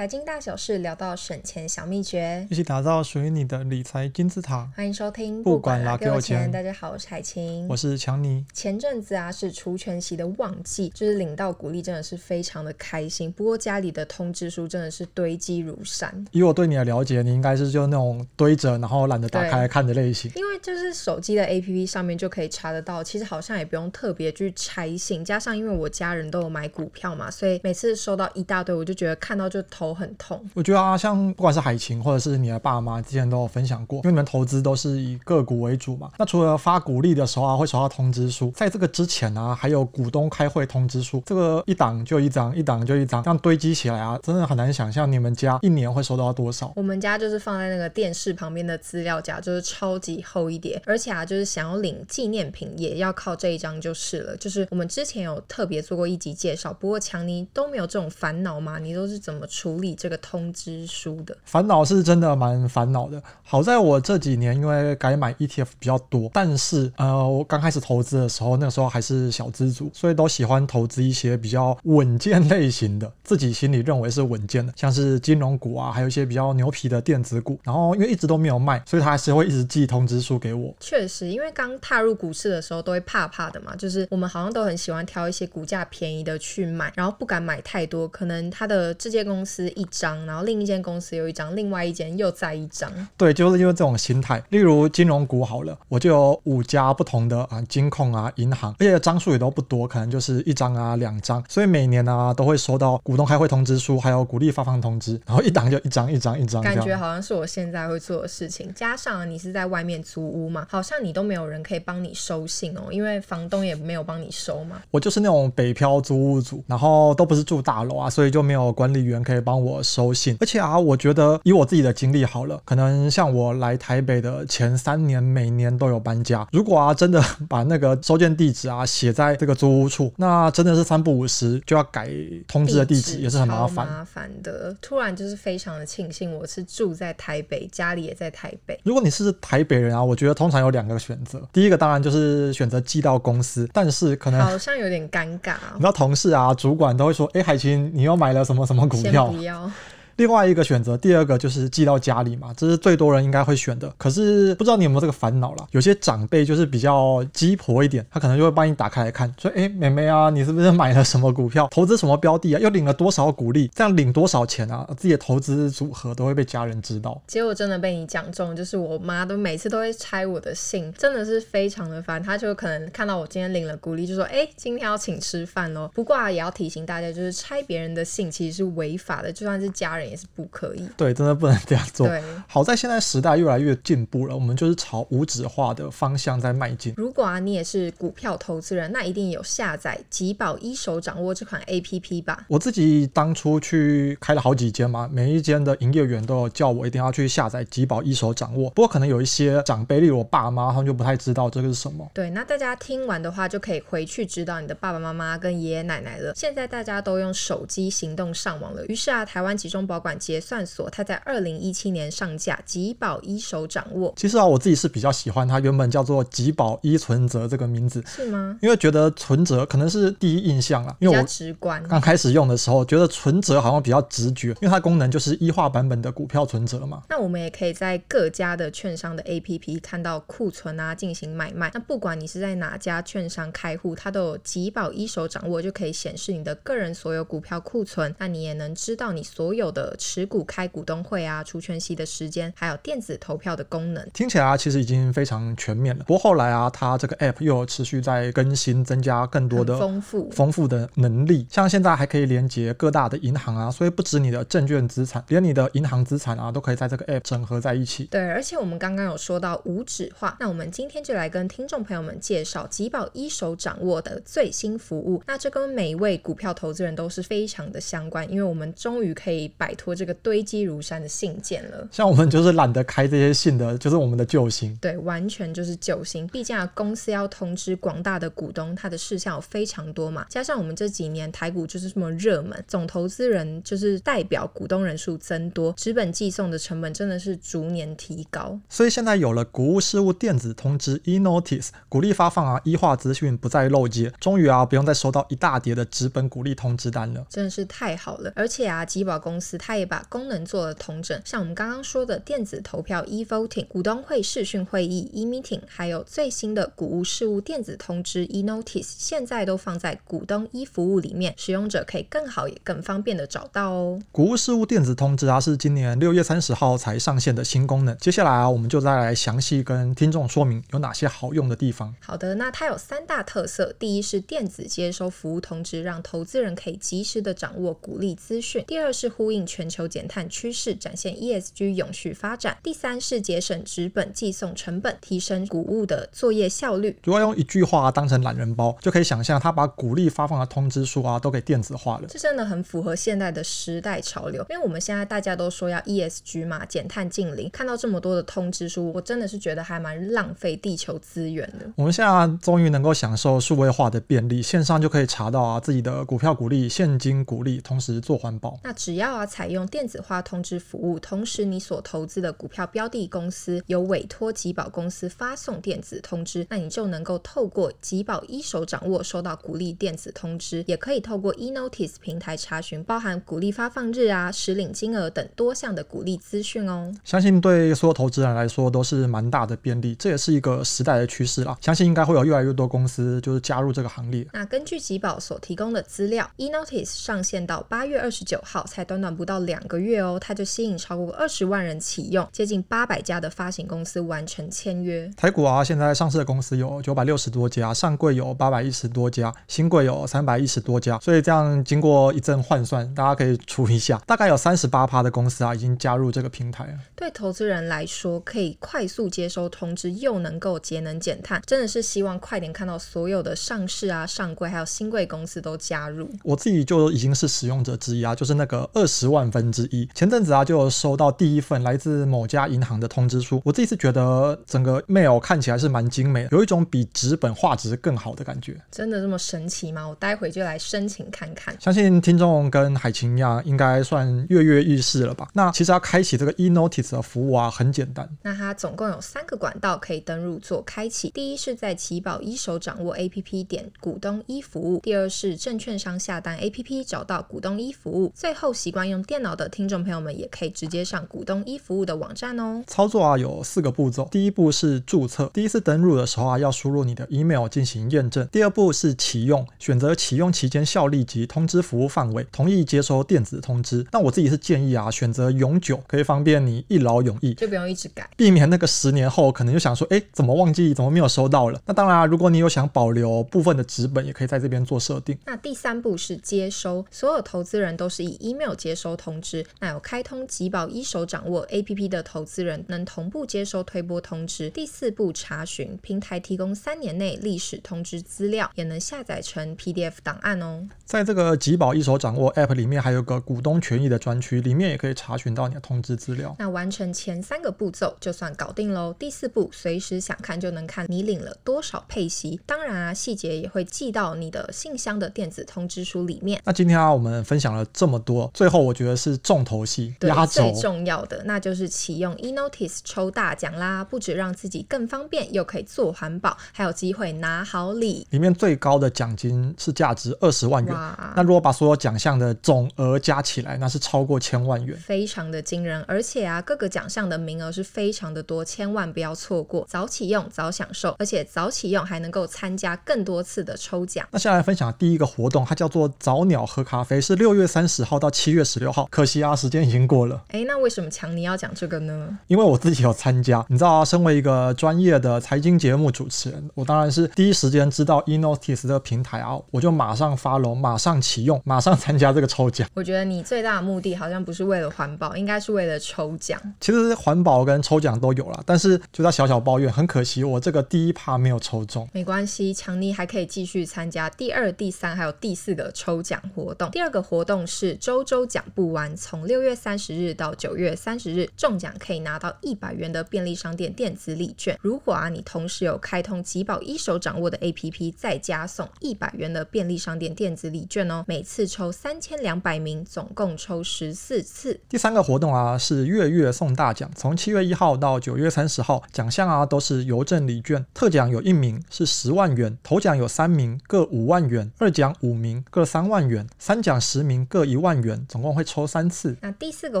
财经大小事，聊到省钱小秘诀，一起打造属于你的理财金字塔。欢迎收听，不管啦，给我钱。大家好，我是海晴，我是强尼。前阵子啊，是除权息的旺季，就是领到股利真的是非常的开心。不过家里的通知书真的是堆积如山。以我对你的了解，你应该是就那种堆着，然后懒得打开来看的类型。因为就是手机的 APP 上面就可以查得到，其实好像也不用特别去拆信。加上因为我家人都有买股票嘛，所以每次收到一大堆，我就觉得看到就头很痛。我觉得啊，像不管是海琴或者是你的爸妈，之前都有分享过，因为你们投资都是以个股为主嘛。那除了发股利的时候啊，会收到通知书，在这个之前啊，还有股东开会通知书，这个一档就一张，一档就一张，这样堆积起来啊，真的很难想象你们家一年会收到多少。我们家就是放在那个电视旁边的资料夹，就是超级厚一叠，而且啊，就是想要领纪念品也要靠这一张就是了。就是我们之前有特别做过一集介绍，不过强尼都没有这种烦恼吗？你都是怎么处理这个通知书的？烦恼是真的蛮烦恼的。好在我这几年因为改买 ETF 比较多，但是呃，我刚开始投资的时候，那个时候还是小资族，所以都喜欢投资一些比较稳健类型的，自己心里认为是稳健的，像是金融股啊，还有一些比较牛皮的电子股。然后因为一直都没有卖，所以他还是会一直寄通知书给我。确实，因为刚踏入股市的时候都会怕怕的嘛，就是我们好像都很喜欢挑一些股价便宜的去买，然后不敢买太多，可能他的这间公司一张，然后另一间公司有一张，另外一间又再一张。对，就是因为这种心态。例如金融股好了，我就有五家不同的啊金控啊银行，而且张数也都不多，可能就是一张啊两张，所以每年啊都会收到股东开会通知书，还有股利发放通知，然后一档就一张一张一张。感觉好像是我现在会做的事情，加上你是在外面租屋嘛，好像你都没有人可以帮你收信哦，因为房东也没有帮你收嘛。我就是那种北漂租屋族，然后都不是住大楼啊，所以就没有管理员可以帮我收信。而且啊，我觉得以我自己的经历好了，可能像我来台北的前三年，每年都有搬家。如果啊，真的把那个收件地址啊写在这个租屋处，那真的是三不五时就要改通知的地址，也是很麻烦。麻烦的，突然就是非常的庆幸我是住在台北，家里也在台北。如果你是台北人啊，我觉得通常有两个选择。第一个当然就是选择寄到公司，但是可能好像有点尴尬。你知道同事啊、主管都会说：“哎，海清，你又买了什么什么股票？”不要。另外一个选择，第二个就是寄到家里嘛，这是最多人应该会选的。可是不知道你有没有这个烦恼啦？有些长辈就是比较鸡婆一点，他可能就会帮你打开来看，说：“哎，妹妹啊，你是不是买了什么股票，投资什么标的啊？又领了多少股利？这样领多少钱啊？自己的投资组合都会被家人知道。”结果真的被你讲中，就是我妈都每次都会拆我的信，真的是非常的烦。她就可能看到我今天领了股利，就说：“哎，今天要请吃饭哦。”不过啊，也要提醒大家，就是拆别人的信其实是违法的，就算是家人也是不可以。对，真的不能这样做。对，好在现在时代越来越进步了，我们就是朝无纸化的方向在迈进。如果啊，你也是股票投资人，那一定有下载集宝一手掌握这款 APP 吧？我自己当初去开了好几间嘛，每一间的营业员都有叫我一定要去下载集宝一手掌握。不过可能有一些长辈，例如我爸妈，他们就不太知道这个是什么。对，那大家听完的话，就可以回去指导你的爸爸妈妈跟爷爷奶奶了。现在大家都用手机行动上网了，于是啊，台湾集中保管结算所。它在二零一七年上架，集宝一手掌握。其实啊，我自己是比较喜欢它原本叫做集宝一存折这个名字，是吗？因为觉得存折可能是第一印象啦，因为我直观。刚开始用的时候，觉得存折好像比较直觉，因为它功能就是一化版本的股票存折嘛。那我们也可以在各家的券商的 APP 看到库存啊，进行买卖。那不管你是在哪家券商开户，它都有集保一手掌握，就可以显示你的个人所有股票库存。那你也能知道你所有的持股开股东会啊，除权息的时间，还有电子投票的功能，听起来啊，其实已经非常全面了。不过后来啊，它这个 App 又有持续在更新，增加更多的丰富丰富的能力。像现在还可以连接各大的银行啊，所以不止你的证券资产，连你的银行资产啊，都可以在这个 App 整合在一起。对，而且我们刚刚有说到无纸化，那我们今天就来跟听众朋友们介绍吉宝一手掌握的最新服务。那这跟每一位股票投资人都是非常的相关，因为我们终于可以摆脱这个堆积如山的信件了。像我们就是懒得开这些信的，就是我们的救星。对，完全就是救星。毕竟啊，公司要通知广大的股东，他的事项有非常多嘛。加上我们这几年台股就是这么热门，总投资人就是代表股东人数增多，纸本寄送的成本真的是逐年提高。所以现在有了股务事务电子通知 e-Notice，鼓励发放啊，一化资讯不再漏接，终于啊，不用再收到一大叠的纸本鼓励通知单了。真的是太好了。而且啊，集保公司它也把功能做了统整，像我们刚刚说的电子投票 e-voting、股东会视讯会议 e-meeting，还有最新的股务事务电子通知 e-notice，现在都放在股东 e 服务里面，使用者可以更好也更方便的找到哦。股务事务电子通知啊，是今年六月三十号才上线的新功能。接下来啊，我们就再来详细跟听众说明有哪些好用的地方。好的，那它有三大特色，第一是电子接收服务通知，让投资人可以及时的掌握股利资讯；第二是呼应全球减碳趋势，展现 ESG 永续发展；第三是节省纸本寄送成本，提升谷物的作业效率。如果用一句话当成懒人包，就可以想象他把鼓励发放的通知书啊都给电子化了。这真的很符合现代的时代潮流，因为我们现在大家都说要 ESG 嘛，减碳净零，看到这么多的通知书，我真的是觉得还蛮浪费地球资源的。我们现在终于能够享受数位化的便利，线上就可以查到啊自己的股票股利、现金股利，同时做环保。那只要啊采用电子化通知服务，同时你所投资的股票标的公司有委托集保公司发送电子通知，那你就能够透过集保一手掌握收到股利电子通知，也可以透过 e-notice 平台查询包含股利发放日啊、实领金额等多项的股利资讯哦。相信对所有投资人来说都是蛮大的便利，这也是一个时代的趋势啦。相信应该会有越来越多公司就是加入这个行列。那根据集保所提供的资料，e-notice 上线到八月二十九号，才短短不到两个月哦，它就吸引超过二十万人启用，接近八百家的发行公司完成签约。台股啊，现在上市的公司有九百六十多家，上柜有八百一十多家，新柜有三百一十多家，所以这样经过一阵换算，大家可以除一下，大概有三十八趴的公司啊已经加入这个平台了。对投资人来说，可以快速接收通知，又能够节能减碳，真的是希望快点看到所有的上市啊、上柜还有新柜公司都加入。我自己就已经是使用者之一啊，就是那个二十万分之一。前阵子啊，就有收到第一份来自某家银行的通知书，我自己是觉得整个 mail 看起来是蛮精美的，有一种比纸本画质更好的感觉。真的这么神奇吗？我待会就来申请看看。相信听众跟海晴一样，应该算跃跃欲试了吧？那其实要开启这个 e-notice 的服务啊，很简单。那它总共有三个管道可以登入做开启。第一是在奇宝一手掌握 APP 点股东一服务，第二是证券商下单 APP 找到股东一服务，最后习惯用电脑的听众朋友们也可以直接上股东一服务的网站哦。操作啊有四个步骤，第一步是注册，第一次登入的时候啊要输入你的 email 进行验证。第二步是启用，选择启用期间效力及通知服务范围，同意接收电子通知。那我自己是建议啊选择永久，可以方便你一劳永逸，就不用一直改，避免那个十年后可能就想说，哎，怎么忘记，怎么没有收到了？那当然啊，如果你有想保留部分的纸本，也可以在这边做设定。那第三步是接收，所有投资人都是以 email 接收通知。那有开通集保一手掌握 APP 的投资人，能同步接收推播通知。第四步查询，平台提供三年内历史通知资料，也能下载成 PDF 档案哦。在这个集保一手掌握 App 里面，还有个股东权益的专区，里面也可以查询到你的通知资料。那完成前三个步骤就算搞定喽。第四步，随时想看就能看你领了多少配息，当然啊，细节也会寄到你的信箱的电子通知书里面。那今天啊，我们分享了这么多，最后我觉得是重头戏，压轴最重要的，那就是启用 e-notice 抽大奖啦！不止让自己更方便，又可以做环保，还有机会拿好礼。里面最高的奖金是价值二十万元，那如果把所有奖项的总额加起来，那是超过千万元，非常的惊人。而且啊，各个奖项的名额是非常的多，千万不要错过，早启用早享受，而且早启用还能够参加更多次的抽奖。那下来分享第一个活动，它叫做早鸟喝咖啡，是六月三十号到七月十六号。可惜啊，时间已经过了。哎，那为什么强尼要讲这个呢？因为我自己有参加，你知道啊，身为一个专业的财经节目主持人，我当然是第一时间知道 e-notice 这个平台啊，我就马上 follow，马上启用，马上参加这个抽奖。我觉得你最大的目的好像不是为了环保，应该是为了抽奖。其实环保跟抽奖都有了，但是就在小小抱怨，很可惜我这个第一趴没有抽中。没关系，强尼还可以继续参加第二、第三还有第四个抽奖活动。第二个活动是周周奖不完，从六月三十日到九月三十日，中奖可以拿到一百元的便利商店电子礼券。如果啊你同时有开通吉宝一手掌握的 APP，再加送一百元的便利商店电子礼券哦。每次抽三千两百名，总共抽十四次。第三个活动啊是月月送大奖，从七月一号到九月三十号，奖项啊都是邮政礼券。特奖有一名是十万元，头奖有三名各五万元，二奖五名各三万元，三奖十名各一万元，总共会抽三次。那第四个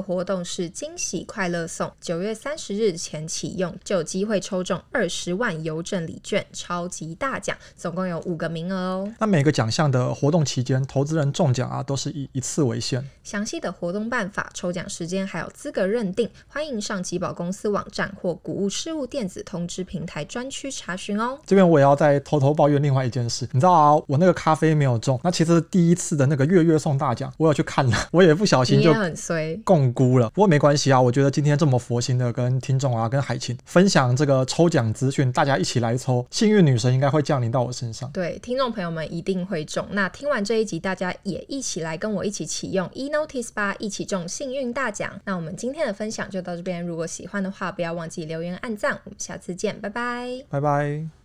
活动是惊喜快乐送，九月三十日前启用就有机会抽中二十万邮政礼券，超级大奖，总共有五个名额哦。那每个奖项的活动期间，投资人中奖啊都是以一次为限。详细的活动办法、抽奖时间还有资格认定，欢迎上集保公司网站或谷物事务电子通知平台专区查询哦。这边我也要再偷偷抱怨另外一件事，你知道啊，我那个咖啡没有中，那其实第一次的那个月月送大奖，我有去看了，我也不小心就很衰摃龟了。不过没关系啊，我觉得今天这么佛心的跟听众啊、跟海琴分享这个抽奖资讯，大家一起来抽，幸运女神应该会降临到我身上。对，听众朋友们一定会中。那听完这一集，大家也一起来跟我一起启用 eNotice 吧，一起中幸运大奖。那我们今天的分享就到这边，如果喜欢的话，不要忘记留言按赞。我们下次见，拜拜，拜拜。